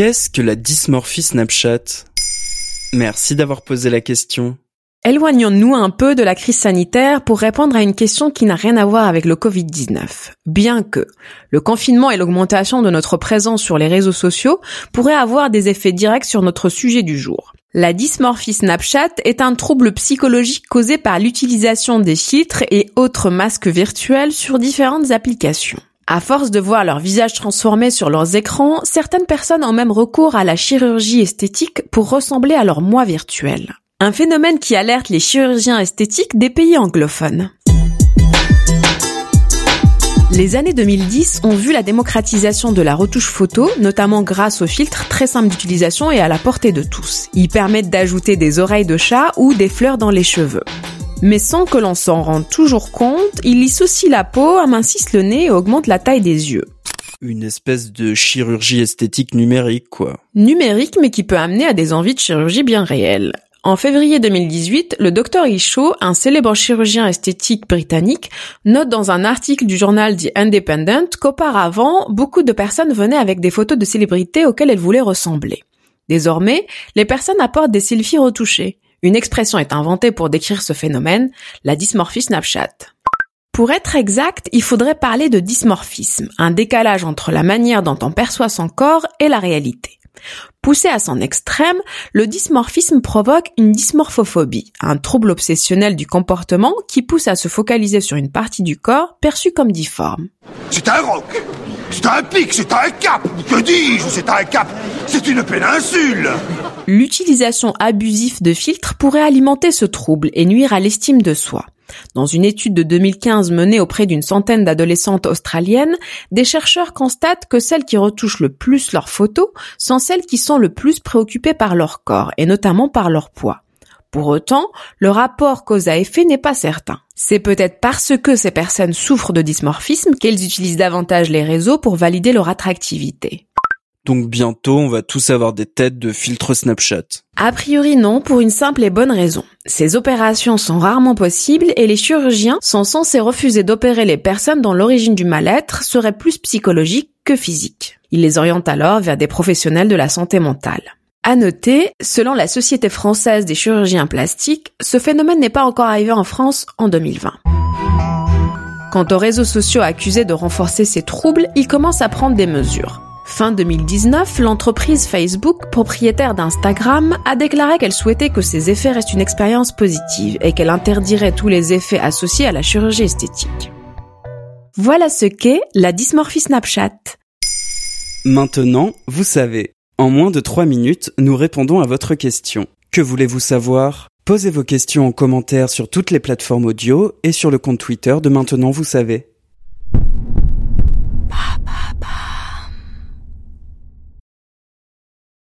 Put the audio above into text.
Qu'est-ce que la dysmorphie Snapchat? Merci d'avoir posé la question. Éloignons-nous un peu de la crise sanitaire pour répondre à une question qui n'a rien à voir avec le Covid-19. Bien que le confinement et l'augmentation de notre présence sur les réseaux sociaux pourraient avoir des effets directs sur notre sujet du jour. La dysmorphie Snapchat est un trouble psychologique causé par l'utilisation des filtres et autres masques virtuels sur différentes applications. À force de voir leur visage transformé sur leurs écrans, certaines personnes ont même recours à la chirurgie esthétique pour ressembler à leur moi virtuel. Un phénomène qui alerte les chirurgiens esthétiques des pays anglophones. Les années 2010 ont vu la démocratisation de la retouche photo, notamment grâce aux filtres très simples d'utilisation et à la portée de tous. Ils permettent d'ajouter des oreilles de chat ou des fleurs dans les cheveux. Mais sans que l'on s'en rende toujours compte, il lisse aussi la peau, amincisse le nez et augmente la taille des yeux. Une espèce de chirurgie esthétique numérique, quoi. Numérique, mais qui peut amener à des envies de chirurgie bien réelles. En février 2018, le Dr Isho, un célèbre chirurgien esthétique britannique, note dans un article du journal The Independent qu'auparavant, beaucoup de personnes venaient avec des photos de célébrités auxquelles elles voulaient ressembler. Désormais, les personnes apportent des selfies retouchés. Une expression est inventée pour décrire ce phénomène, la dysmorphie Snapchat. Pour être exact, il faudrait parler de dysmorphisme, un décalage entre la manière dont on perçoit son corps et la réalité. Poussé à son extrême, le dysmorphisme provoque une dysmorphophobie, un trouble obsessionnel du comportement qui pousse à se focaliser sur une partie du corps perçue comme difforme. C'est un roc C'est un pic C'est un cap Que dis-je C'est un cap C'est une péninsule L'utilisation abusive de filtres pourrait alimenter ce trouble et nuire à l'estime de soi. Dans une étude de 2015 menée auprès d'une centaine d'adolescentes australiennes, des chercheurs constatent que celles qui retouchent le plus leurs photos sont celles qui sont le plus préoccupées par leur corps et notamment par leur poids. Pour autant, le rapport cause à effet n'est pas certain. C'est peut-être parce que ces personnes souffrent de dysmorphisme qu'elles utilisent davantage les réseaux pour valider leur attractivité. Donc bientôt, on va tous avoir des têtes de filtres Snapchat. A priori non, pour une simple et bonne raison. Ces opérations sont rarement possibles et les chirurgiens sont censés refuser d'opérer les personnes dont l'origine du mal-être serait plus psychologique que physique. Ils les orientent alors vers des professionnels de la santé mentale. À noter, selon la Société française des chirurgiens plastiques, ce phénomène n'est pas encore arrivé en France en 2020. Quant aux réseaux sociaux accusés de renforcer ces troubles, ils commencent à prendre des mesures. Fin 2019, l'entreprise Facebook, propriétaire d'Instagram, a déclaré qu'elle souhaitait que ces effets restent une expérience positive et qu'elle interdirait tous les effets associés à la chirurgie esthétique. Voilà ce qu'est la dysmorphie Snapchat. Maintenant, vous savez. En moins de 3 minutes, nous répondons à votre question. Que voulez-vous savoir? Posez vos questions en commentaire sur toutes les plateformes audio et sur le compte Twitter de Maintenant, vous savez.